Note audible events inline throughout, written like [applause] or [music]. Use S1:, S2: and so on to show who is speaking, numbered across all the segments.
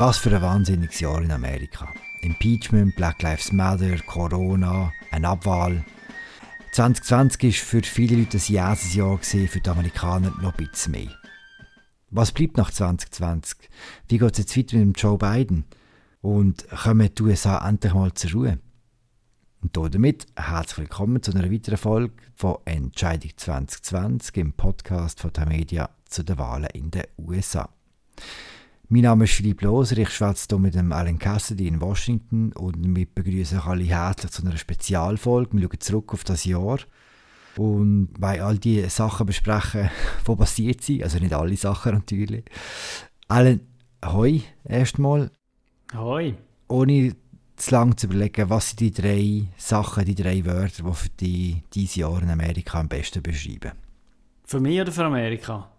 S1: Was für ein wahnsinniges Jahr in Amerika. Impeachment, Black Lives Matter, Corona, eine Abwahl. 2020 war für viele Leute ein Jahr, für die Amerikaner noch ein bisschen mehr. Was bleibt nach 2020? Wie geht es jetzt weiter mit Joe Biden? Und kommen die USA endlich mal zur Ruhe? Und damit herzlich willkommen zu einer weiteren Folge von Entscheidung 2020 im Podcast von der Media zu den Wahlen in den USA. Mein Name ist Philipp Loser, ich schwätze hier mit dem Alan Cassidy in Washington und wir begrüßen euch alle herzlich zu einer Spezialfolge. Wir schauen zurück auf das Jahr und wollen all die Sachen besprechen, [laughs] die passiert sind. Also nicht alle Sachen natürlich. Alan, hoi, erstmal.
S2: Hoi.
S1: Ohne zu lange zu überlegen, was sind die drei Sachen, die drei Wörter, die für dich dieses Jahr in Amerika am besten beschreiben?
S2: Für mich oder für Amerika?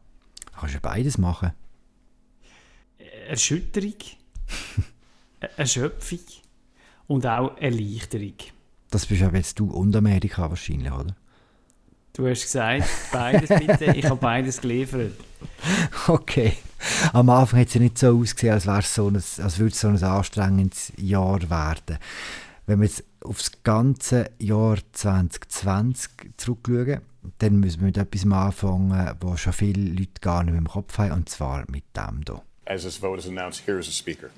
S1: Kannst du beides machen.
S2: Erschütterung, [laughs] Erschöpfung und auch Erleichterung.
S1: Das bist aber jetzt du und Amerika wahrscheinlich, oder?
S2: Du hast gesagt, beides bitte. ich habe beides geliefert. [laughs]
S1: Okay. Am Anfang hat es ja nicht so ausgesehen, als, so als würde es so ein anstrengendes Jahr werden. Wenn wir jetzt auf das ganze Jahr 2020 zurückschauen, dann müssen wir mit etwas anfangen, was schon viele Leute gar nicht mehr im Kopf haben, und zwar mit dem hier.
S3: As this vote is announced, here is the Speaker.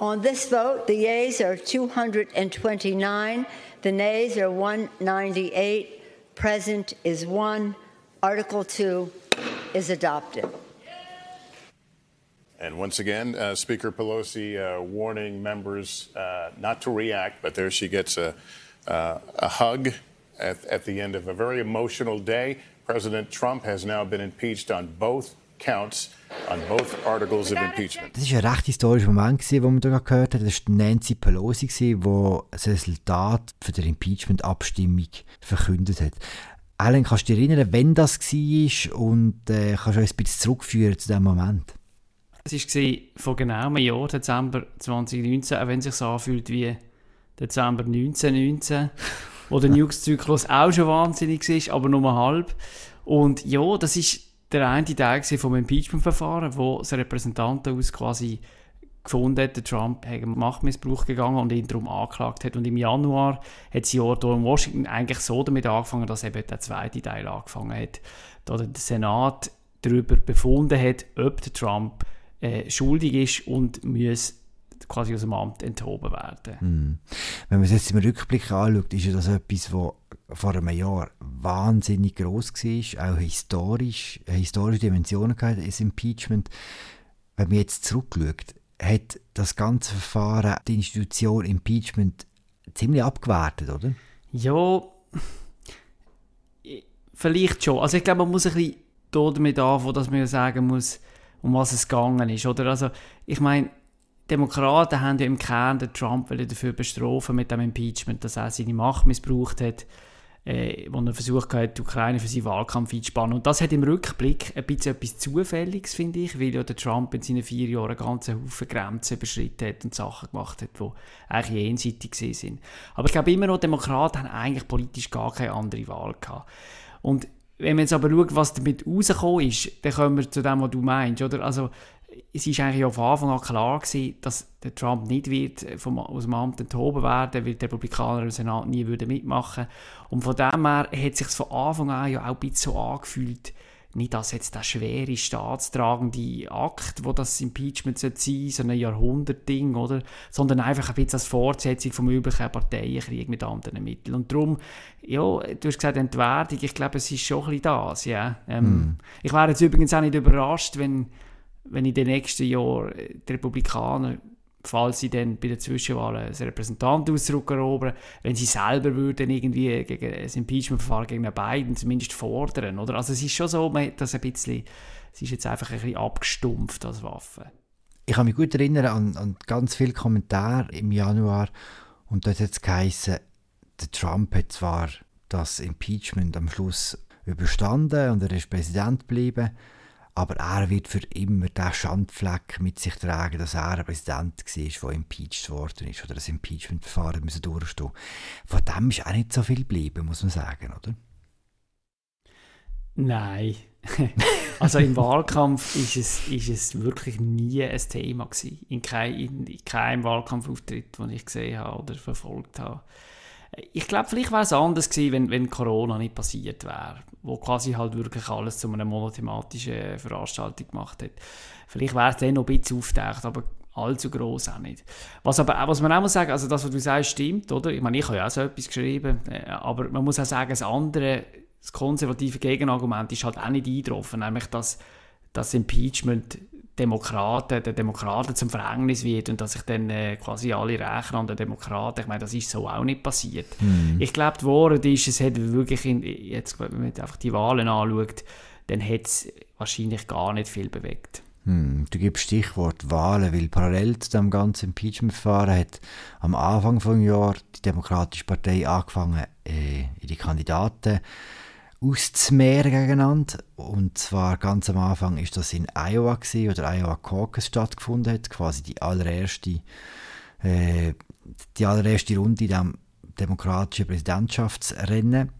S4: On this vote, the yeas are 229, the nays are 198, present is 1. Article 2 is adopted.
S3: And once again, uh, Speaker Pelosi uh, warning members uh, not to react, but there she gets a, uh, a hug at, at the end of a very emotional day. President Trump has now been impeached on both counts on both articles of impeachment.
S1: Das war ein recht historischer Moment, den wir hier gehört haben. Das war Nancy Pelosi, die das Resultat für die Impeachment-Abstimmung verkündet hat. Alan, kannst du dich erinnern, wann das war und äh, kannst du uns ein bisschen zurückführen zu diesem Moment?
S2: Es war vor genau einem Jahr, Dezember 2019, auch wenn es sich so anfühlt wie Dezember 1919, wo der [laughs] News-Zyklus auch schon wahnsinnig war, aber nur halb. Und ja, das ist der eine Teil vom Impeachment-Verfahren, wo das Repräsentantenhaus quasi gefunden hat, der Trump hat Machtmissbrauch gegangen und ihn darum angeklagt hat. Und im Januar hat sie hier in Washington eigentlich so damit angefangen, dass eben der zweite Teil angefangen hat, da der Senat darüber befunden hat, ob der Trump äh, schuldig ist und muss quasi aus dem Amt enthoben werden.
S1: Hm. Wenn man es jetzt im Rückblick anschaut, ist ja das etwas, was vor einem Jahr wahnsinnig groß war, auch historisch, eine historische Dimension hatte, das Impeachment. Wenn man jetzt zurückschaut, hat das ganze Verfahren, die Institution Impeachment ziemlich abgewertet, oder?
S2: Ja, vielleicht schon. Also ich glaube, man muss ein bisschen damit anfangen, dass man sagen muss, um was es gegangen ist. Oder? Also, ich meine, Demokraten haben ja im Kern den Trump dafür bestrafen mit dem Impeachment, dass er seine Macht missbraucht hat, äh, wo er versucht hat, die Ukraine für seinen Wahlkampf einzuspannen. Und das hat im Rückblick ein bisschen etwas Zufälliges, finde ich, weil ja der Trump in seinen vier Jahren einen ganzen Haufen Grenzen überschritten hat und Sachen gemacht hat, die eigentlich jenseitig sind. Aber ich glaube immer noch, Demokraten haben eigentlich politisch gar keine andere Wahl gehabt. Und wenn man jetzt aber schaut, was damit rausgekommen ist, dann kommen wir zu dem, was du meinst. Oder? Also, es war eigentlich von Anfang an klar gewesen, dass der Trump nicht wird vom, aus dem Amt enthoben werden, weil die Republikaner im Senat nie würden mitmachen Und von dem her hat es sich von Anfang an ja auch ein bisschen so angefühlt, nicht als jetzt der schwere, staatstragende Akt, wo das Impeachment sein sollte, so ein Jahrhundertding, oder? Sondern einfach ein bisschen als Fortsetzung vom üblichen Parteienkrieg mit anderen Mitteln. Und darum, ja, du hast gesagt, Entwertung, ich glaube, es ist schon ein bisschen das, ja. Ähm, mm. Ich wäre jetzt übrigens auch nicht überrascht, wenn, wenn in den nächsten Jahren die Republikaner falls sie dann bei der Zwischenwahl ein Repräsentantenhaus zurückerobern, wenn sie selber würden irgendwie gegen das Impeachment-Verfahren gegen Biden zumindest fordern, oder? Also es ist schon so, man das ein bisschen, es ist jetzt einfach ein bisschen abgestumpft als Waffe.
S1: Ich kann mich gut erinnern an, an ganz viele Kommentare im Januar und dort hat es geheißen, der Trump hat zwar das Impeachment am Schluss überstanden und er ist Präsident geblieben, aber er wird für immer den Schandfleck mit sich tragen, dass er ein Präsident war, der impeached worden ist oder das Impeachment-Verfahren durchstehen Von dem ist auch nicht so viel geblieben, muss man sagen, oder?
S2: Nein. [laughs] also im Wahlkampf ist es, ist es wirklich nie ein Thema gewesen. In, kein, in, in keinem Wahlkampfauftritt, den ich gesehen habe oder verfolgt habe. Ich glaube, vielleicht wäre es anders gewesen, wenn, wenn Corona nicht passiert wäre, wo quasi halt wirklich alles zu einer monothematischen Veranstaltung gemacht hat. Vielleicht wäre es dann noch ein bisschen auftaucht, aber allzu groß auch nicht. Was, aber, was man auch muss sagen, also das, was du sagst, stimmt, oder? Ich meine, ich habe ja auch so etwas geschrieben, äh, aber man muss auch sagen, das andere, das konservative Gegenargument ist halt auch nicht eingetroffen, nämlich, dass das Impeachment Demokraten, den Demokraten zum Verhängnis wird und dass sich dann äh, quasi alle rächen an den Demokraten. Ich meine, das ist so auch nicht passiert. Mhm. Ich glaube, die Wahrheit ist, es hat wirklich, in, jetzt, wenn man einfach die Wahlen anschaut, dann hat es wahrscheinlich gar nicht viel bewegt.
S1: Hm, du gibst Stichwort Wahlen, weil parallel zu dem ganzen Impeachment-Verfahren hat am Anfang des Jahres die Demokratische Partei angefangen, äh, ihre Kandidaten auszumehren gegeneinander. Und zwar ganz am Anfang ist das in Iowa gewesen, oder Iowa Caucus stattgefunden hat, quasi die allererste, äh, die allererste Runde in dem demokratischen Präsidentschaftsrennen.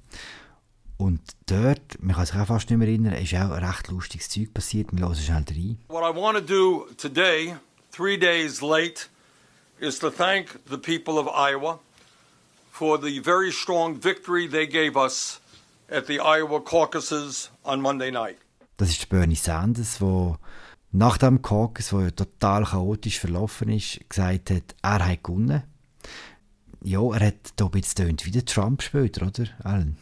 S1: Und dort, man kann sich auch fast nicht mehr erinnern, ist auch recht lustiges Zeug passiert. Wir hören schnell rein.
S5: What I want to do today, three days late, is to thank the people of Iowa for the very strong victory they gave us at the Iowa caucuses on Monday night.
S1: Das ist Bernie Sanders, der nach dem Caucus, der total chaotisch verlaufen ist, gesagt hat, er hat gewonnen. Ja, er hat ein bisschen wie der Trump später, oder, Alan?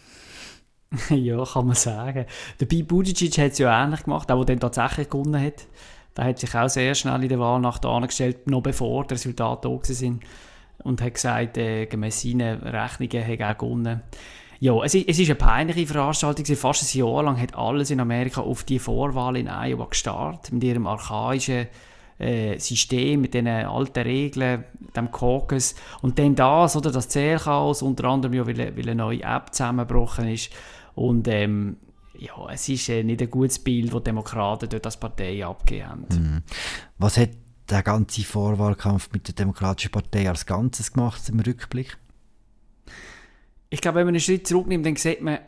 S1: [laughs]
S2: ja, kann man sagen. Der Pete Buttigieg hat es ja ähnlich gemacht, auch der dann tatsächlich gewonnen hat. Der hat sich auch sehr schnell in der Wahlnacht angestellt, noch bevor die Resultate da sind und hat gesagt, äh, gemäß seinen Rechnungen hat er gewonnen. Ja, es, es ist eine peinliche Veranstaltung. Fast ein Jahr lang hat alles in Amerika auf die Vorwahl in Iowa gestartet, mit ihrem archaischen äh, System, mit diesen alten Regeln, dem Caucus. Und dann das, oder, das Zählchaos, unter anderem ja, weil, weil eine neue App zusammengebrochen ist. Und ähm, ja, es ist äh, nicht ein gutes Bild, das die Demokraten dort als Partei abgegeben haben.
S1: Mhm. Was hat der ganze Vorwahlkampf mit der Demokratischen Partei als Ganzes gemacht im Rückblick?
S2: Ich glaube, wenn man einen Schritt zurücknimmt, dann sieht man,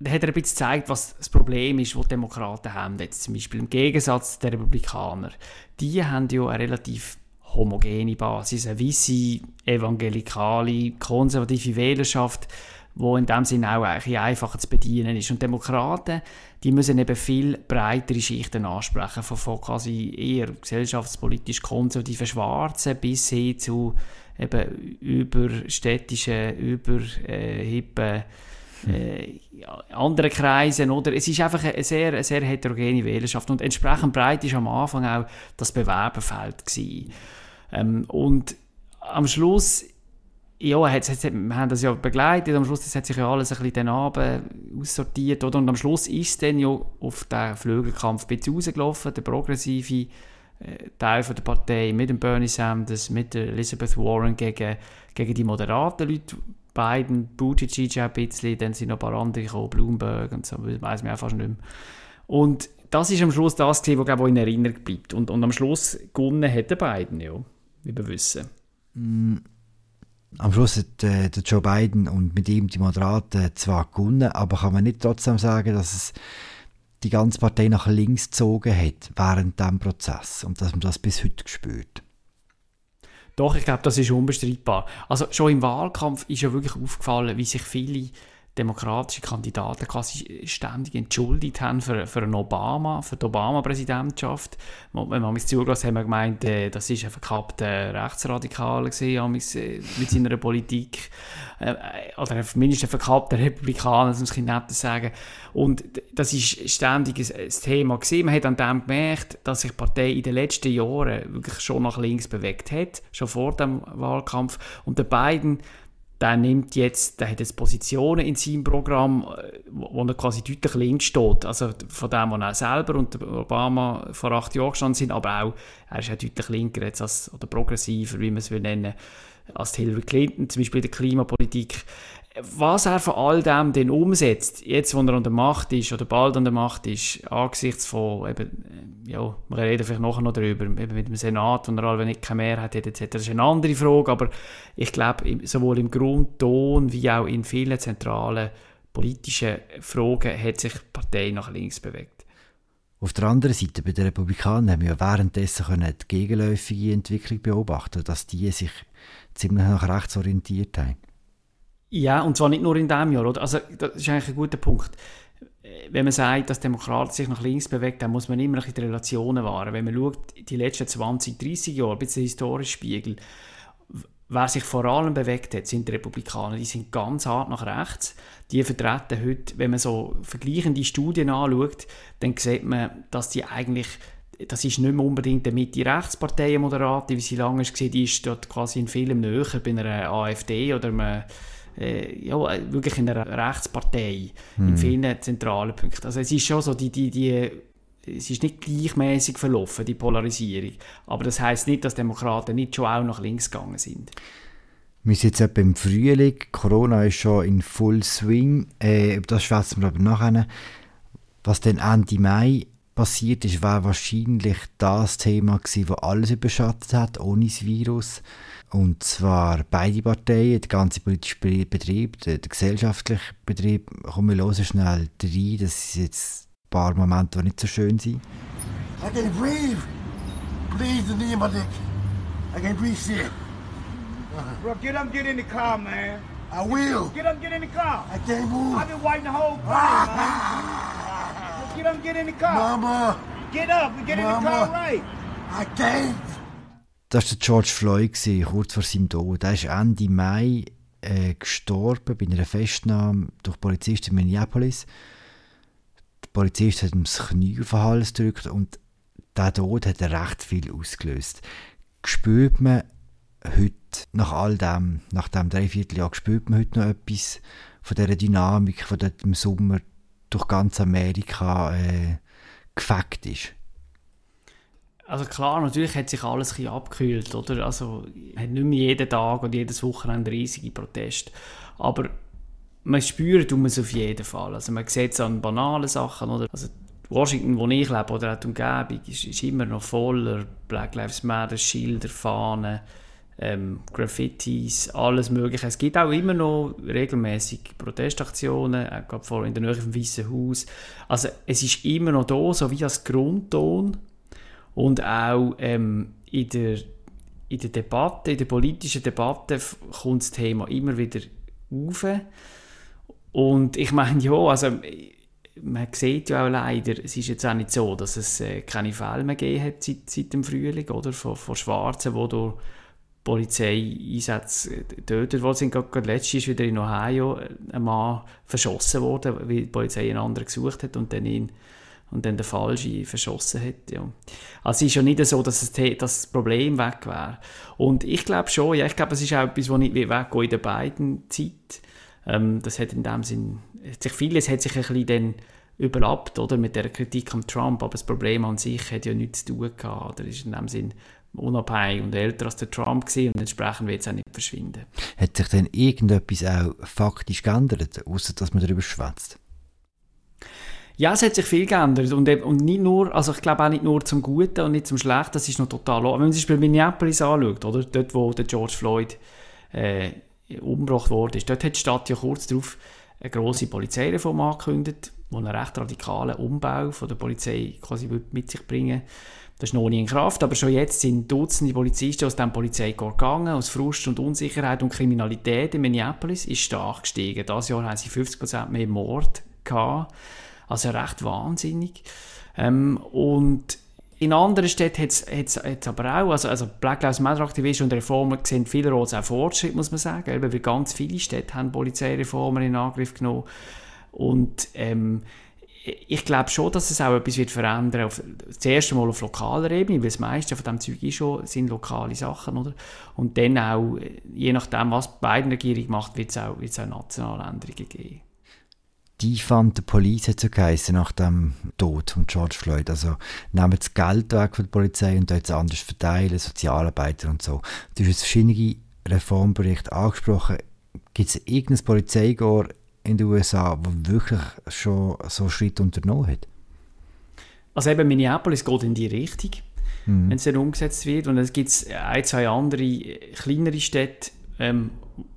S2: dann hat er ein bisschen gezeigt, was das Problem ist, das die Demokraten haben. Jetzt zum Beispiel im Gegensatz der Republikaner. Die haben ja eine relativ homogene Basis, eine weisse, evangelikale, konservative Wählerschaft, wo in dem Sinne auch eigentlich einfacher zu bedienen ist. Und Demokraten, die müssen eben viel breitere Schichten ansprechen, von quasi eher gesellschaftspolitisch konservativen Schwarzen bis hin zu eben überstädtischen, über äh, hippen äh, anderen Kreisen, oder? Es ist einfach eine sehr, eine sehr heterogene Wählerschaft und entsprechend breit ist am Anfang auch das Bewerberfeld gewesen. Ähm, und am Schluss ja, hat, hat, wir haben das ja begleitet, am Schluss das hat sich ja alles ein bisschen den Abend aussortiert, oder? Und am Schluss ist es dann ja auf den Flügelkampf ein bisschen rausgelaufen, der progressive Teil von der Partei mit dem Bernie Sanders, mit der Elizabeth Warren gegen, gegen die moderaten Leute, Biden, Buttigieg ein bisschen, dann sind noch ein paar andere gekommen, Bloomberg und so, weiß man auch fast nicht mehr. Und das ist am Schluss das, was in Erinnerung bleibt. Und, und am Schluss gewonnen hat der Biden, ja, wie wir wissen.
S1: Mm am Schluss hat äh, der Joe Biden und mit ihm die Moderaten zwar gewonnen, aber kann man nicht trotzdem sagen, dass es die ganze Partei nach links gezogen hat während dem Prozess und dass man das bis heute spürt.
S2: Doch, ich glaube, das ist unbestreitbar. Also schon im Wahlkampf ist ja wirklich aufgefallen, wie sich viele demokratische Kandidaten quasi ständig entschuldigt haben für, für einen Obama, für die Obama-Präsidentschaft. Wenn man mich zugelassen haben wir gemeint, äh, das ist ein verkappter Rechtsradikaler gewesen, äh, mit seiner Politik. Äh, oder mindestens ein verkappter Republikaner, um es nett zu sagen. Und das ist ständig ein, ein Thema gewesen. Man hat an dem gemerkt, dass sich die Partei in den letzten Jahren wirklich schon nach links bewegt hat, schon vor dem Wahlkampf. Und der beiden der nimmt jetzt, der hat jetzt Positionen in seinem Programm, äh, wo er quasi deutlich links steht. Also von dem, wo er selber und Obama vor acht Jahren gestanden sind, aber auch, er ist ja deutlich linker jetzt als, oder progressiver, wie man es will nennen, als Hillary Clinton, zum Beispiel in der Klimapolitik was er von all dem denn umsetzt, jetzt wo er an der Macht ist oder bald an der Macht ist, angesichts von, eben, äh, ja, wir reden vielleicht nachher noch darüber, eben mit dem Senat, wo er alle nicht Mehrheit hat, etc. Das ist eine andere Frage, aber ich glaube, sowohl im Grundton wie auch in vielen zentralen politischen Fragen hat sich die Partei nach links bewegt.
S1: Auf der anderen Seite, bei den Republikanern haben wir ja währenddessen können die gegenläufige Entwicklung beobachten, dass die sich ziemlich nach rechts orientiert haben.
S2: Ja, und zwar nicht nur in diesem Jahr. Oder? Also, das ist eigentlich ein guter Punkt. Wenn man sagt, dass Demokraten sich nach links bewegt, dann muss man immer ein die Relationen wahren. Wenn man schaut, die letzten 20, 30 Jahre, ein bisschen historisch Spiegel, wer sich vor allem bewegt hat, sind die Republikaner. Die sind ganz hart nach rechts. Die vertreten heute, wenn man so vergleichende Studien anschaut, dann sieht man, dass die eigentlich das ist nicht mehr unbedingt eine Mitte-Rechtspartei, Moderate, wie sie lange war, die ist dort quasi in vielem näher bei einer AfD oder einem, äh, ja, wirklich in einer Rechtspartei hm. in vielen zentralen Punkten. Also es ist schon so, die, die, die es ist nicht gleichmäßig verlaufen, die Polarisierung. Aber das heißt nicht, dass Demokraten nicht schon auch nach links gegangen sind.
S1: Wir sind jetzt etwa im Frühling, Corona ist schon in Full Swing, äh, das schwätzen wir aber nachher. Was dann Ende Mai passiert ist, war wahrscheinlich das Thema gewesen, das alles überschattet hat, ohne das Virus. Und zwar beide Parteien, der ganze politische Betrieb, der, der gesellschaftliche Betrieb. Kommen wir hören schnell rein, das ist jetzt paar Momente, die nicht so schön sind.
S6: I can't breathe. Please, the knee in my dick. I can't breathe shit.
S7: Bro, get up, get in the car, man.
S6: I will.
S7: Get up, get in the car.
S6: I can't move.
S7: I've been waiting the whole time, man. [laughs] Get up, get in the car.
S6: Mama.
S7: Get up and get
S6: Mama.
S7: in the car right.
S6: I can't.
S1: Das war George Floyd, kurz vor seinem Tod. Er ist Ende Mai äh, gestorben bei einer Festnahme durch Polizisten in Minneapolis. Polizist hat ihm das Knie auf den Hals gedrückt und der Tod hat recht viel ausgelöst. Spürt man heute, nach all dem, nach dem Dreivierteljahr, spürt man heute noch etwas von dieser Dynamik, die dort im Sommer durch ganz Amerika äh, gefeckt ist?
S2: Also klar, natürlich hat sich alles ein bisschen abgekühlt, oder? Also hat nicht mehr jeden Tag und jedes Wochenende riesige Proteste. Aber man spürt um es auf jeden Fall. Also man sieht es an banalen Sachen. Oder? Also Washington, wo ich lebe, oder auch die Umgebung, ist, ist immer noch voller Black Lives Matter, Schilder, Fahnen, ähm, Graffitis, alles Mögliche. Es gibt auch immer noch regelmäßig Protestaktionen, auch vor in der Nähe vom Weißen Haus. Also es ist immer noch da, so wie als Grundton. Und auch ähm, in, der, in der Debatte, in der politischen Debatte kommt das Thema immer wieder auf. Und ich meine, ja, also man sieht ja auch leider, es ist jetzt auch nicht so, dass es äh, keine Fälle mehr gegeben hat seit, seit dem Frühling, oder? Von, von Schwarzen, die durch Polizeieinsätze getötet worden sind. Gerade, letztes ist wieder in Ohio ein Mann verschossen worden, weil die Polizei einen anderen gesucht hat und dann ihn und dann der Falsche verschossen hat. Ja. Also es ist ja nicht so, dass, es dass das Problem weg wäre. Und ich glaube schon, ja, ich glaube, es ist auch etwas, das nicht weggeht in der beiden Zeit. Ähm, das hat in dem Sinn, sich vieles hat sich ein bisschen überlappt, oder, mit der Kritik am Trump, aber das Problem an sich hat ja nichts zu tun gehabt, oder ist in dem Sinn unabhängig und älter als der Trump gewesen und entsprechend wird es auch nicht verschwinden.
S1: Hat sich denn irgendetwas auch faktisch geändert, außer dass man darüber schwätzt?
S2: Ja, es hat sich viel geändert und, und nicht nur, also ich glaube auch nicht nur zum Guten und nicht zum Schlechten, das ist noch total, wenn man sich zum Beispiel Minneapolis anschaut, oder, dort wo der George Floyd äh, umgebracht worden ist. Dort hat die Stadt ja kurz darauf eine grosse Polizeireform angekündigt, die einen recht radikalen Umbau von der Polizei quasi mit sich bringen Das ist noch nie in Kraft, aber schon jetzt sind Dutzende Polizisten aus dem Polizeikorps gegangen, aus Frust und Unsicherheit und Kriminalität in Minneapolis ist stark gestiegen. Dieses Jahr haben sie 50% mehr Mord gehabt, also recht wahnsinnig. Ähm, und in anderen Städten hat es aber auch, also, also Black Lives Matter Aktivisten und Reformen sehen vielerorts auch Fortschritt, muss man sagen, weil ganz viele Städte haben Polizeireformen in Angriff genommen und ähm, ich glaube schon, dass es auch etwas wird verändern auf, das erste Mal auf lokaler Ebene, weil das meiste von dem Zeug ist schon, sind lokale Sachen, oder? Und dann auch, je nachdem, was die beiden Regierung macht, wird es auch, auch nationale Änderungen geben.
S1: Defund the Police hat so geheißen nach dem Tod von George Floyd. Also nehmen das Geld weg von der Polizei und dort anders verteilen, Sozialarbeiter und so. Du hast verschiedene Reformberichte angesprochen. Gibt es irgendein Polizeikorps in den USA, das wirklich schon so Schritt unternommen hat?
S2: Also eben Minneapolis geht in die Richtung, mhm. wenn es dann umgesetzt wird. Und es gibt ein, zwei andere kleinere Städte, ähm,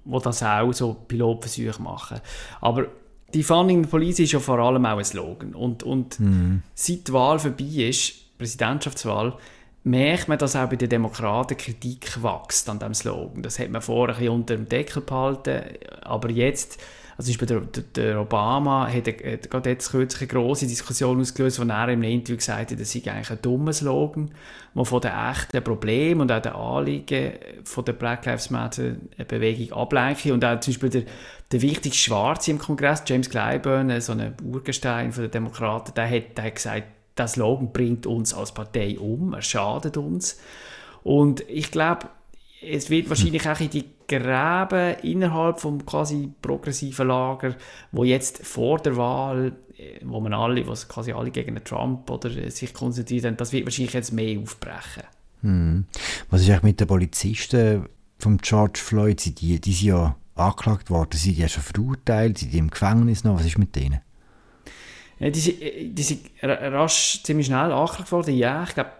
S2: wo das auch so Pilotversuche machen. Aber die Funding the Police ist ja vor allem auch ein Slogan. Und, und mhm. seit die Wahl vorbei ist, Präsidentschaftswahl, merkt man, dass auch bei den Demokraten Kritik wächst an diesem Slogan. Das hat man vorher ein bisschen unter dem Deckel behalten, aber jetzt also zum Beispiel der, der Obama hat, hat gerade jetzt kürzlich eine grosse Diskussion ausgelöst, wo er im Interview gesagt hat, das sei eigentlich ein dummer Slogan, der von den echten Problemen und auch den Anliegen von der Black Lives Matter Bewegung ablenke. Und auch zum Beispiel der, der wichtigste Schwarze im Kongress, James Clyburn, so ein Urgestein der Demokraten, der hat, der hat gesagt, der Slogan bringt uns als Partei um, er schadet uns. Und ich glaube, es wird wahrscheinlich auch in die Gräben innerhalb vom quasi progressiven Lager, wo jetzt vor der Wahl, äh, wo man alle, was quasi alle gegen Trump oder äh, sich konzentriert haben, das wird wahrscheinlich jetzt mehr aufbrechen.
S1: Hm. Was ist eigentlich mit den Polizisten von George Floyd? Die, die sind ja angeklagt worden, sind die ja schon verurteilt, sind die im Gefängnis noch? Was ist mit denen?
S2: Ja, die, sind, äh, die sind rasch ziemlich schnell angeklagt worden. Ja, ich glaube,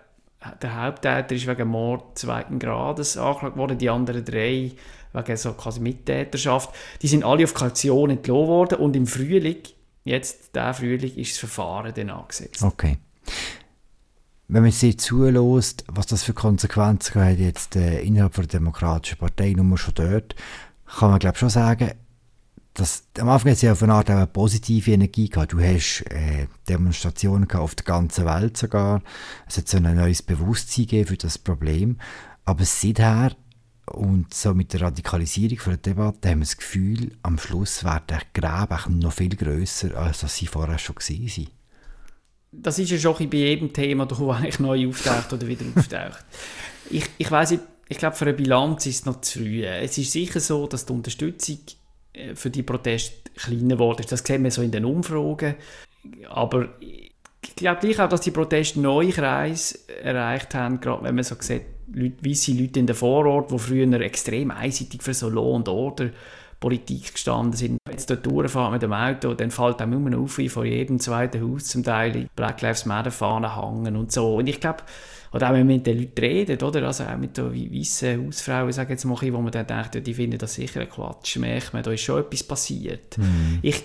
S2: der Haupttäter ist wegen Mord zweiten Grades angeklagt worden, die anderen drei wegen so quasi Mittäterschaft. Die sind alle auf Kaution entlohnt worden und im Frühling, jetzt der Frühling, ist das Verfahren dann angesetzt.
S1: Okay. Wenn man sich zulässt, was das für Konsequenzen hat jetzt äh, innerhalb der Demokratischen Partei, nur schon dort, kann man glaube schon sagen, dass am Anfang hat es ja auf eine Art eine positive Energie gehabt. Du hast äh, Demonstrationen gehabt auf der ganzen Welt sogar. Es hat so ein neues Bewusstsein gegeben für das Problem. Aber seither und so mit der Radikalisierung der Debatte haben wir das Gefühl, am Schluss werden die Gräben noch viel grösser, als sie vorher schon waren.
S2: Das ist ja schon bei jedem Thema, das eigentlich neu auftaucht oder wieder auftaucht. ich ich weiß nicht, ich glaube, für eine Bilanz ist es noch zu früh. Es ist sicher so, dass die Unterstützung für die Proteste kleiner geworden ist. Das sehen wir so in den Umfragen. Aber ich glaube gleich auch, dass die Proteste neue Kreise erreicht haben, gerade wenn man so sieht, Leute, weisse Leute in den Vorort, die früher extrem einseitig für so Law und Order Politik gestanden sind. Jetzt dort durchfahren mit dem Auto, dann fällt einem immer auf, wie vor jedem zweiten Haus zum Teil Black Lives Matter Fahnen hängen und so. Und ich glaube, oder auch wenn man mit den Leuten redet, oder? Also auch mit den weißen Hausfrauen, sage jetzt mal, wo man dann denkt, die finden das sicher ein Quatsch, merkt man, da ist schon etwas passiert. Mhm. Ich,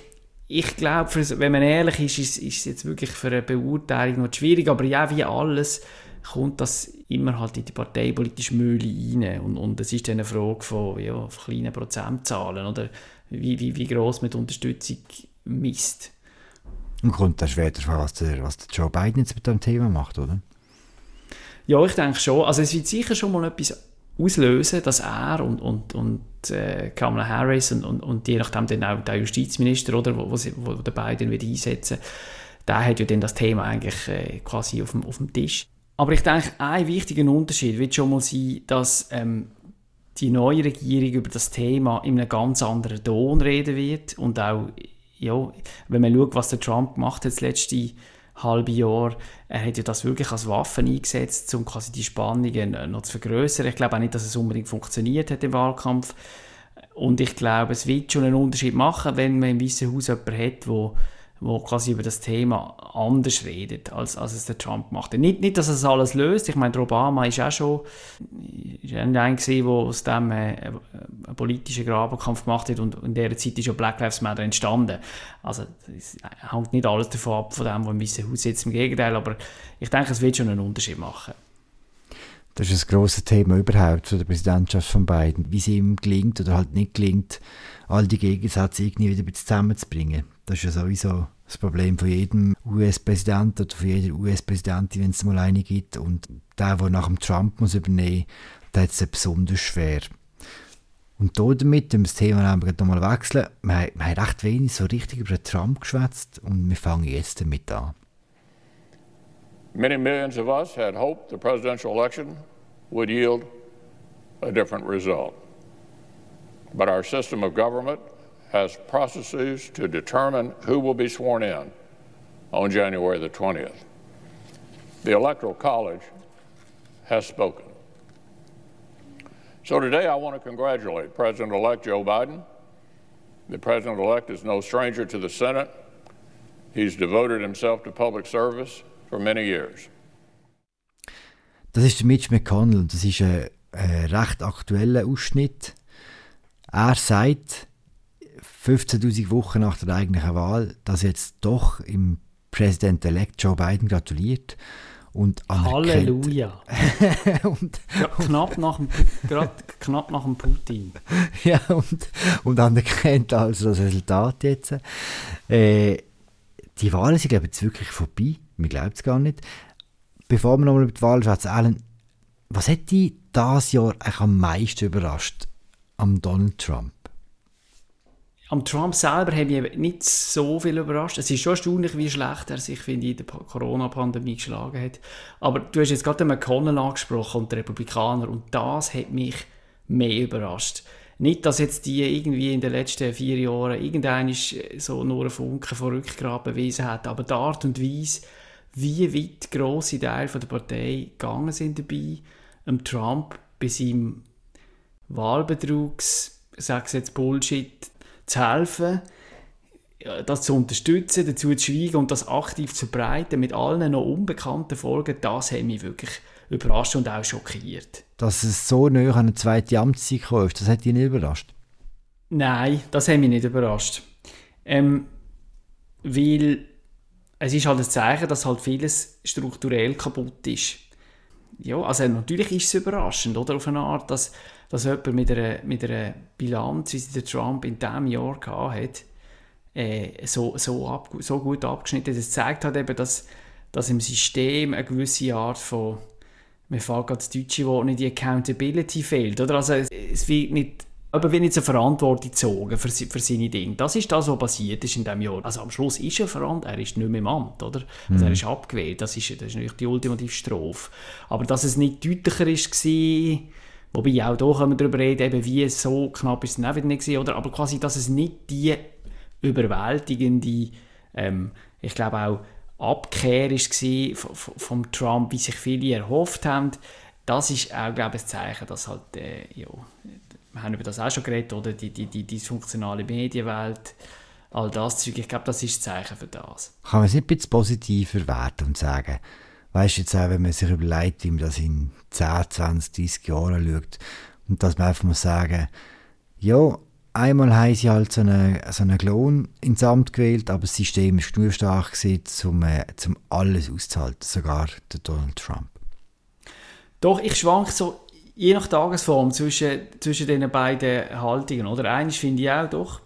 S2: ich glaube, wenn man ehrlich ist, ist, ist es jetzt wirklich für eine Beurteilung noch schwierig, aber ja, wie alles kommt das immer halt in die parteipolitische Mühle rein und, und es ist dann eine Frage von, ja, von kleinen Prozentzahlen oder wie, wie, wie gross man die Unterstützung misst.
S1: Und kommt dann später, was der, was der Joe Biden jetzt mit dem Thema macht, oder?
S2: Ja, ich denke schon. Also es wird sicher schon mal etwas auslösen, dass er und, und, und äh, Kamala Harris und, und, und je nachdem dann auch der Justizminister, oder, wo, wo, wo der Biden wieder einsetzen, der hat ja dann das Thema eigentlich äh, quasi auf dem, auf dem Tisch. Aber ich denke, ein wichtiger Unterschied wird schon mal sein, dass ähm, die neue Regierung über das Thema in einem ganz anderen Ton reden wird und auch, ja, wenn man schaut, was der Trump hat das letzte halbe Jahr, er hat ja das wirklich als Waffe eingesetzt, um quasi die Spannungen noch zu vergrößern. Ich glaube auch nicht, dass es unbedingt funktioniert hat im Wahlkampf. Und ich glaube, es wird schon einen Unterschied machen, wenn man im Weißen Haus jemanden hat, der wo quasi über das Thema anders redet, als, als es der Trump macht. Nicht, nicht, dass es alles löst. Ich meine, der Obama ist auch schon ist ein der aus dem äh, einen politischen Grabenkampf gemacht hat und in dieser Zeit ist ja Black Lives Matter entstanden. Also es hängt nicht alles davon ab, von dem, was im Weißen Haus sitzt, im Gegenteil, aber ich denke, es wird schon einen Unterschied machen.
S1: Das ist ein grosses Thema überhaupt für die Präsidentschaft von Biden, wie es ihm gelingt oder halt nicht gelingt, all die Gegensätze irgendwie wieder zusammenzubringen. Das ist ja sowieso das Problem von jedem US-Präsidenten oder von jeder US-Präsidentin, wenn es mal eine gibt. Und der, der nach dem Trump muss übernehmen muss, hat es besonders schwer. Und damit, wenn wir das Thema nochmal wechseln, wir, haben, wir haben recht wenig so richtig über Trump geschwätzt und wir fangen jetzt damit an.
S8: Many millions of us had hoped the presidential election would yield a different result. But our system of government has processes to determine who will be sworn in on January the 20th. The Electoral College has spoken. So today I want to congratulate President elect Joe Biden. The president elect is no stranger to the Senate. He's devoted himself to public service for many years.
S1: Das ist Mitch McConnell. Das ist ein, ein recht aktueller Ausschnitt. Er sagt, 15.000 Wochen nach der eigentlichen Wahl, dass jetzt doch im Präsident-elect Joe Biden gratuliert und anerkennt.
S2: Halleluja. [laughs]
S1: und,
S2: Ja, knapp, nach dem, knapp nach dem Putin. [laughs]
S1: ja, und, und anerkennt also das Resultat jetzt. Äh, die Wahlen sind, glaube ich, jetzt wirklich vorbei. Man glaubt es gar nicht. Bevor wir nochmal über die Wahl schwätzen, Alan, was hat dich dieses Jahr eigentlich am meisten überrascht am Donald Trump?
S2: Am Trump selber hat mich nicht so viel überrascht. Es ist schon erstaunlich, wie schlecht er sich, finde ich, in der Pa- Corona-Pandemie geschlagen hat. Aber du hast jetzt gerade den McConnell angesprochen und die Republikaner und das hat mich mehr überrascht. Nicht, dass jetzt die irgendwie in den letzten vier Jahren irgendein so nur einen Funken von Rückgrat bewiesen hat, aber die Art und Weise, wie weit grosse Teile der Partei gegangen sind dabei, dem Trump bei seinem Wahlbetrugs, sage jetzt Bullshit, zu helfen, das zu unterstützen, dazu zu schweigen und das aktiv zu verbreiten, mit allen noch unbekannten Folgen, das hat mich wirklich überrascht und auch schockiert.
S1: Dass es so nah an eine zweite Amtszeit gekommen ist, das hat dich nicht überrascht?
S2: Nein, das hat mich nicht überrascht. Ähm, weil es ist halt ein Zeichen, dass halt vieles strukturell kaputt ist. Ja, also natürlich ist es überraschend, oder? Auf eine Art, dass, dass jemand mit einer, mit einer Bilanz, wie sie der Trump in diesem Jahr gehabt hat, äh, so, so, ab, so gut abgeschnitten hat. Das zeigt halt eben, dass, dass im System eine gewisse Art von, mir fällt gerade das deutsche Wort nicht, die Accountability fehlt, oder? Also es, es wird nicht aber wenn jetzt eine Verantwortung gezogen für, für seine Dinge. Das ist das, was passiert ist in diesem Jahr. Also am Schluss ist er verantwortlich, er ist nicht mehr im Amt, oder? Also er ist abgewählt, das ist, das ist natürlich die ultimative Strophe. Aber dass es nicht deutlicher ist war, wobei auch hier können wir darüber reden, eben wie es so knapp ist es auch wieder nicht gewesen, oder? Aber quasi, dass es nicht die überwältigende, ähm, ich glaube auch Abkehr war vom, vom Trump, wie sich viele erhofft haben. Das ist auch, glaube ich, ein Zeichen, dass halt, äh, ja, wir haben über das auch schon geredet, oder? Die, die, die dysfunktionale Medienwelt, all das Zeug. Ich glaube, das ist das Zeichen für das.
S1: Kann man es nicht ein bisschen positiver werten und sagen, weißt du jetzt auch, wenn man sich überlegt, wie man das in 10, 20, 30 Jahren schaut, und dass man einfach muss sagen, ja, einmal haben sie halt so einen, so einen Klon ins Amt gewählt, aber das System ist genug stark gewesen, um, äh, um alles auszuhalten, sogar der Donald Trump.
S2: Doch, ich schwank so je nach Tagesform zwischen, zwischen den beiden Haltungen. Oder? Eines finde ich auch doch,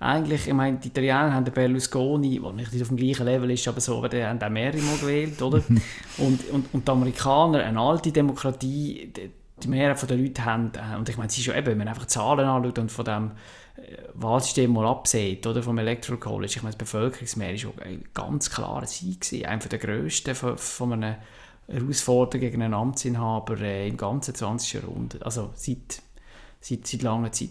S2: eigentlich, ich meine, die Italiener haben den Berlusconi, der nicht auf dem gleichen Level ist, aber so, aber die haben auch mehrere Mal gewählt, oder? [laughs] und, und, und die Amerikaner, eine alte Demokratie, die, die Mehrheit der Leute haben, äh, und ich meine, es ist ja eben, wenn man einfach Zahlen anschaut und von dem äh, Wahlsystem mal absieht, oder, vom Electoral College, ich meine, das Bevölkerungsmehr ist ein ganz klarer Sieg gewesen, einer der grössten von, von einem Herausforderung gegen einen Amtsinhaber äh, im ganzen 20. Jahrhundert, also seit, seit, seit langer Zeit.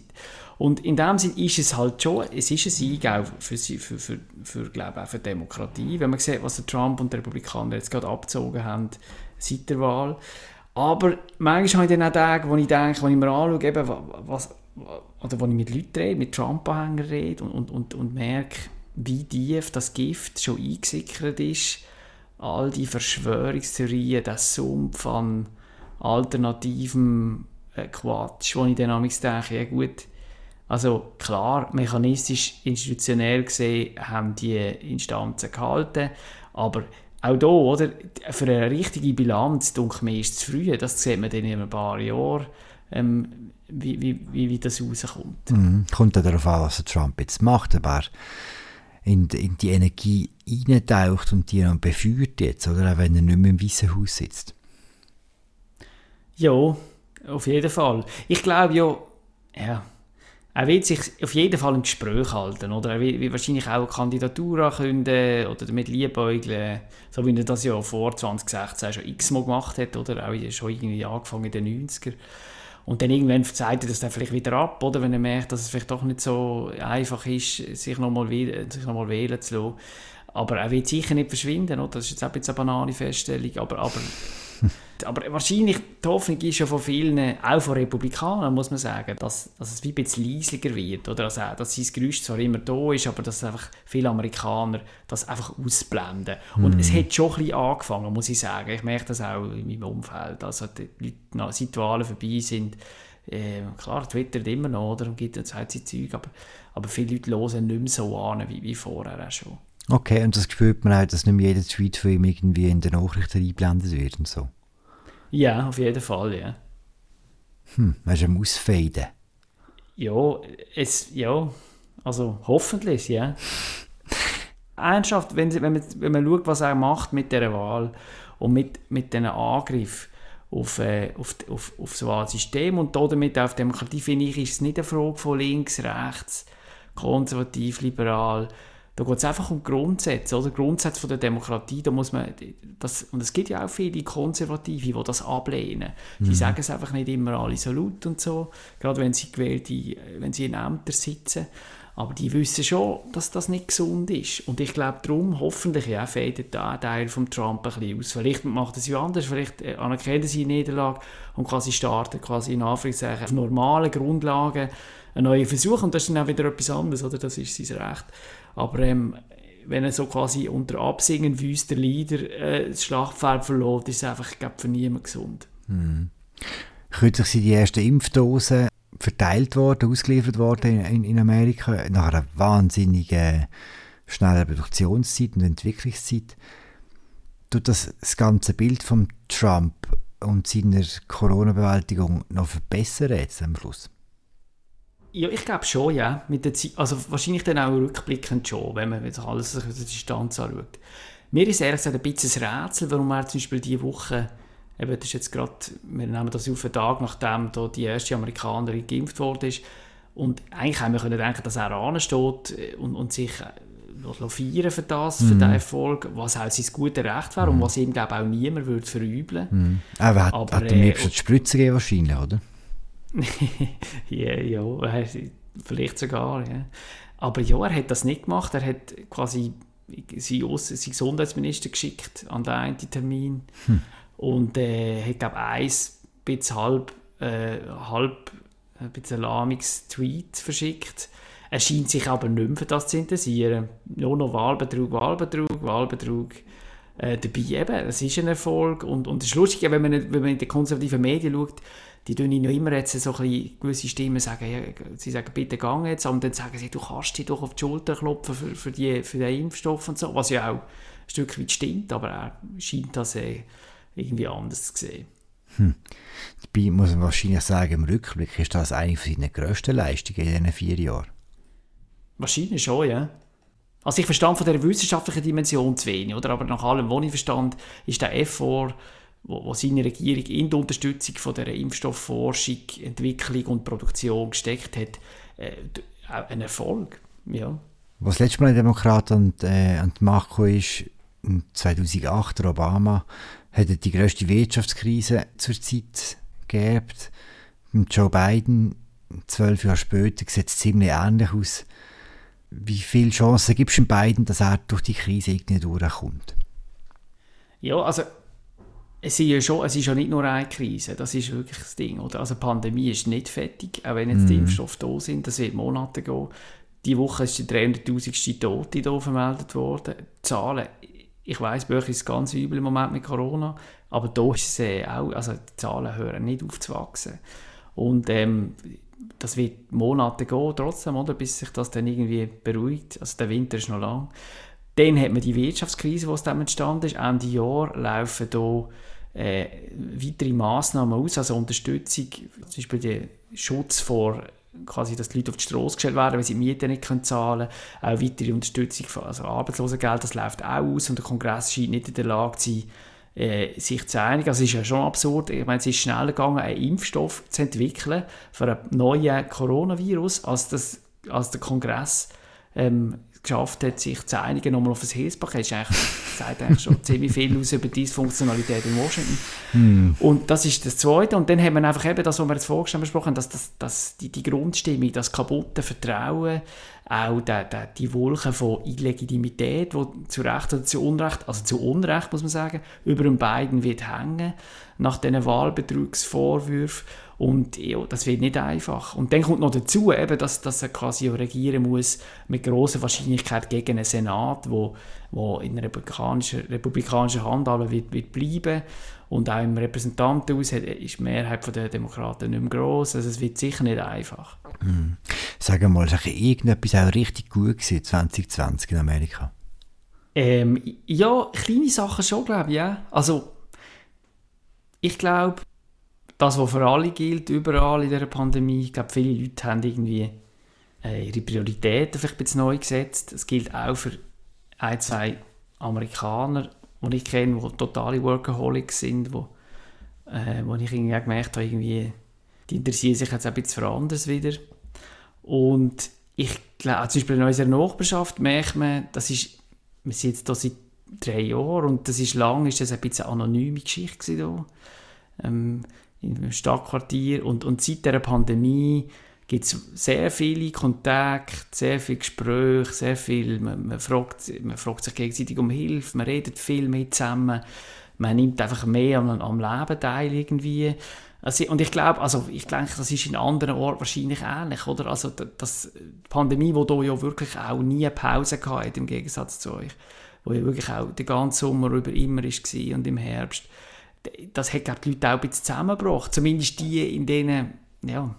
S2: Und in dem Sinne ist es halt schon, es ist ein Sieg auch für, für, für, für, glaube auch für Demokratie, wenn man sieht, was der Trump und die Republikaner jetzt gerade abgezogen haben seit der Wahl. Aber manchmal habe ich dann auch Tage, wo ich denke, wenn ich mir anschaue, eben, wa- was, oder wo ich mit Leuten rede, mit Trump-Anhängern rede und, und, und, und merke, wie tief das Gift schon eingesickert ist, all die Verschwörungstheorien, der Sumpf an alternativem äh, Quatsch, wo ich dann denke, ja gut, also klar, mechanistisch, institutionell gesehen haben die Instanzen gehalten, aber auch hier, oder, für eine richtige Bilanz, denke mir, ist es zu früh, das sieht man dann in ein paar Jahren, ähm, wie, wie, wie, wie das rauskommt.
S1: Mhm. Kommt ja darauf an, was Trump jetzt macht, aber in, die- in die Energie eintaucht und die dann befeuert jetzt, oder? Auch wenn er nicht mehr im Weißen Haus sitzt.
S2: Ja, auf jeden Fall. Ich glaube ja, ja, er wird sich auf jeden Fall im Gespräch halten, oder? Er wird wahrscheinlich auch eine Kandidatur ankündigen oder damit liebäugeln, so wie er das ja vor 2016 schon x-mal gemacht hat, oder? Auch schon irgendwie angefangen in den 90er. Und dann irgendwann zeigt er das dann vielleicht wieder ab, oder? Wenn er merkt, dass es vielleicht doch nicht so einfach ist, sich nochmal noch wählen zu lassen. Aber er wird sicher nicht verschwinden, oder? Das ist jetzt auch ein eine banale Feststellung, aber, aber aber wahrscheinlich, die Hoffnung ist ja von vielen, auch von Republikanern, muss man sagen, dass, dass es wie ein bisschen leisiger wird. Oder? Also, dass sein Gerücht zwar immer da ist, aber dass einfach viele Amerikaner das einfach ausblenden. Und es hat schon ein bisschen angefangen, muss ich sagen. Ich merke das auch in meinem Umfeld. Also, die Leute, seit die Wahlen vorbei sind, äh, klar, twittert immer noch, oder? Und gibt jetzt halt sein Zeug, aber, aber viele Leute hören nicht mehr so an, wie, wie vorher auch schon.
S1: Okay, und das spürt man auch, dass nicht mehr jeder Tweet von ihm irgendwie in den Nachrichten eingeblendet wird und so.
S2: Ja, auf jeden Fall, ja.
S1: Hm, man ist am Ausfaden.
S2: Ja, es, ja, also hoffentlich, ja. [laughs] Ernsthaft, wenn, wenn, man, wenn man schaut, was er macht mit dieser Wahl und mit, mit diesen Angriff auf, äh, auf, auf, auf das Wahlsystem und damit auf Demokratie, finde ich, ist es nicht eine Frage von links, rechts, konservativ, liberal. Da geht es einfach um Grundsätze, oder? Grundsätze von der Demokratie. Da muss man, das, und es gibt ja auch viele Konservative, die das ablehnen. Die mhm. sagen es einfach nicht immer alle so laut und so, gerade wenn sie gewählte, wenn sie in Ämtern sitzen. Aber die wissen schon, dass das nicht gesund ist. Und ich glaube, darum, hoffentlich, ja, fädet da Teil von Trump ein bisschen aus. Vielleicht macht er es ja anders, vielleicht anerkennen sie die Niederlage und quasi starten quasi in Anführungszeichen auf normalen Grundlagen einen neuen Versuch. Und das ist dann auch wieder etwas anderes, oder? Das ist sein Recht. Aber ähm, wenn er so quasi unter Absingen wüster Lieder äh, das Schlachtfeld verlässt, ist es einfach, ich glaube, für niemanden gesund.
S1: Hm. Kürzlich sind die ersten Impfdosen verteilt worden, ausgeliefert worden in, in Amerika, nach einer wahnsinnigen schnellen Produktionszeit und Entwicklungszeit. Tut das, das ganze Bild von Trump und seiner Corona-Bewältigung noch verbessern jetzt am Schluss?
S2: Ja, ich glaube schon, ja. Mit der Zeit, also wahrscheinlich dann auch rückblickend schon, wenn man jetzt alles aus der Distanz anschaut. Mir ist ehrlich gesagt ein bisschen ein Rätsel, warum er zum Beispiel diese Woche eben, das ist jetzt gerade, wir nehmen das auf den Tag, nachdem da die erste Amerikanerin geimpft wurde. Und eigentlich haben wir können denken, dass er ansteht und, und sich äh, feiern für das, für mhm. den Erfolg, was auch sein gutes Recht wäre mhm. und was ihm, glaube auch niemand würde verübeln.
S1: Mhm. Aber hat, Aber, hat er mir äh, schon die Spritze gegeben wahrscheinlich, oder? [laughs]
S2: ja, ja, vielleicht sogar, ja. Aber ja, er hat das nicht gemacht. Er hat quasi seinen, Gesundheitsminister geschickt an den einen Termin. Hm und äh, hat glaube eins bis halb, äh, halb ein bisschen lahmiges Tweet verschickt. Er scheint sich aber nicht mehr für das zu interessieren. Nur noch Wahlbetrug, Wahlbetrug, Wahlbetrug äh, dabei. Eben, es ist ein Erfolg und, und es ist lustig, wenn man, wenn man in die konservativen Medien schaut, die tun noch immer jetzt so ein bisschen, gewisse Stimmen sagen, ja, sie sagen, bitte gang jetzt, und dann sagen sie, du kannst dich doch auf die Schulter klopfen für, für, die, für den Impfstoff und so, was ja auch ein Stück weit stimmt, aber er scheint das äh, irgendwie anders zu sehen.
S1: Hm. Dabei muss man wahrscheinlich sagen, im Rückblick ist das eine seiner grössten Leistungen in diesen vier Jahren.
S2: Wahrscheinlich schon, ja. Also ich verstand von der wissenschaftlichen Dimension zu wenig, oder? aber nach allem, was ich verstand, ist der Effort, wo, wo seine Regierung in die Unterstützung von der Impfstoffforschung, Entwicklung und Produktion gesteckt hat, äh, ein Erfolg. Ja.
S1: Was letztes Mal ein Demokrat an, äh, an die Macht kam, ist 2008 der Obama, hat die grösste Wirtschaftskrise zur Zeit gegeben. Joe Biden, zwölf Jahre später, sieht es ziemlich ähnlich aus. Wie viele Chancen gibt es dem Biden, dass er durch die Krise irgendwie durchkommt?
S2: Ja, also es ist ja schon, es ist ja nicht nur eine Krise, das ist wirklich das Ding. Oder? Also die Pandemie ist nicht fertig, auch wenn jetzt die mhm. Impfstoffe da sind, das wird Monate gehen. Die Woche ist der 300'000. Tote hier vermeldet worden. Die Zahlen ich weiß, bei euch ist es ganz übel im Moment mit Corona, aber da ist es äh, auch, also die Zahlen hören nicht auf zu wachsen. Und ähm, das wird Monate gehen trotzdem, oder, bis sich das dann irgendwie beruhigt. Also der Winter ist noch lang. Dann hat man die Wirtschaftskrise, die aus dem entstanden ist. Ende Jahr laufen hier äh, weitere Massnahmen aus, also Unterstützung, zum Beispiel der Schutz vor quasi, dass die Leute auf die Straße gestellt werden, weil sie die Miete nicht können zahlen können. Auch weitere Unterstützung, also Arbeitslosengeld, das läuft auch aus und der Kongress scheint nicht in der Lage zu sein, äh, sich zu einigen. Also es ist ja schon absurd. Ich meine, es ist schneller gegangen, einen Impfstoff zu entwickeln für einen neuen Coronavirus, als, das, als der Kongress ähm, geschafft hat, sich zu einigen nochmal auf ein Hilfspaket. Das sagt eigentlich schon ziemlich viel aus über die Dysfunktionalität in Washington. Hm. Und das ist das Zweite. Und dann haben wir einfach eben das, was wir jetzt vorgestern besprochen haben, dass, dass, dass die, die Grundstimmung, das kaputte Vertrauen auch der, der, die Wolke von Illegitimität, die zu Recht oder zu Unrecht, also zu Unrecht muss man sagen, über den beiden wird hängen, nach diesen Wahlbetrugsvorwürfen. Und ja, das wird nicht einfach. Und dann kommt noch dazu, eben, dass, dass er quasi regieren muss mit großer Wahrscheinlichkeit gegen einen Senat, wo, wo in republikanischer, republikanischer Hand wird, wird bleiben. Und auch im Repräsentantenhaus ist die Mehrheit der Demokraten nicht mehr gross. Also es wird sicher nicht einfach.
S1: Hm. Sag mal, ist irgendetwas auch richtig gut gewesen 2020 in Amerika?
S2: Ähm, ja, kleine Sachen schon, glaube ich. Ja. Also, ich glaube, das, was für alle gilt, überall in dieser Pandemie, ich glaube, viele Leute haben irgendwie äh, ihre Prioritäten vielleicht ein bisschen neu gesetzt. Es gilt auch für ein, zwei Amerikaner, die ich kenne, die totale Workaholics sind, wo, äh, wo ich irgendwie gemerkt habe, irgendwie, die interessieren sich jetzt ein bisschen für anderes wieder. Und ich glaube, zum Beispiel in unserer Nachbarschaft merkt man, das ist, wir sind jetzt hier seit drei Jahren und das ist lang, ist das ein bisschen eine anonyme Geschichte hier, ähm, im Stadtquartier und, und seit der Pandemie gibt es sehr viele Kontakte, sehr viele Gespräche, sehr viel, man, man, fragt, man fragt sich gegenseitig um Hilfe, man redet viel mehr zusammen, man nimmt einfach mehr am, am Leben teil irgendwie. Also, und ich glaube, also ich denke, das ist in anderen Orten wahrscheinlich ähnlich, oder? Also das, die Pandemie, die hier ja wirklich auch nie Pause hatte, im Gegensatz zu euch, wo ja wirklich auch den ganzen Sommer über immer war und im Herbst, das hat, glaube die Leute auch ein bisschen zusammengebracht. Zumindest die, in denen, ja,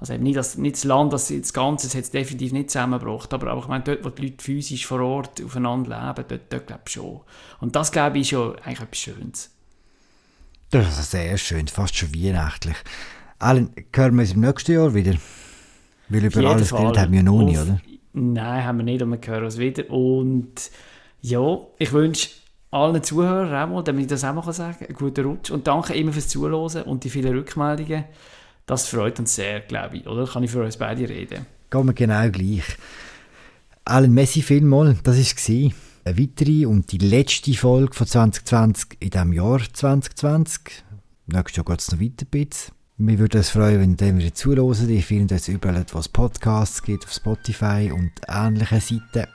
S2: also eben nicht das, nicht das Land, das, das Ganze hat es definitiv nicht zusammengebracht, aber, aber ich meine, dort, wo die Leute physisch vor Ort aufeinander leben, dort, dort glaube ich schon. Und das, glaube ich, ist ja eigentlich etwas Schönes.
S1: Das ist sehr schön, fast schon weihnachtlich. Alan, hören wir uns im nächsten Jahr wieder? Weil über alles geredet haben wir noch nicht, oder?
S2: Nein, haben wir nicht, und wir hören uns wieder. Und ja, ich wünsche allen Zuhörern auch mal, damit ich das auch mal sagen kann, einen guten Rutsch. Und danke immer fürs Zuhören und die vielen Rückmeldungen. Das freut uns sehr, glaube ich, oder? Kann ich für uns beide reden?
S1: Gehen wir genau gleich. Alan, Messi vielmal, das war. Eine weitere und die letzte Folge von 2020 in diesem Jahr 2020. Nächstes Jahr geht es noch weiter ein bisschen. Wir würden uns freuen, wenn ihr wieder zuhört. Ihr findet uns überall, wo es Podcasts gibt, auf Spotify und ähnlichen Seiten.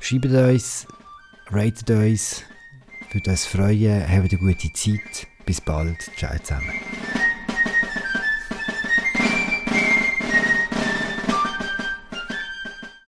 S1: Schreibt uns, ratet uns, würde uns freuen, habt eine gute Zeit. Bis bald. Ciao zusammen.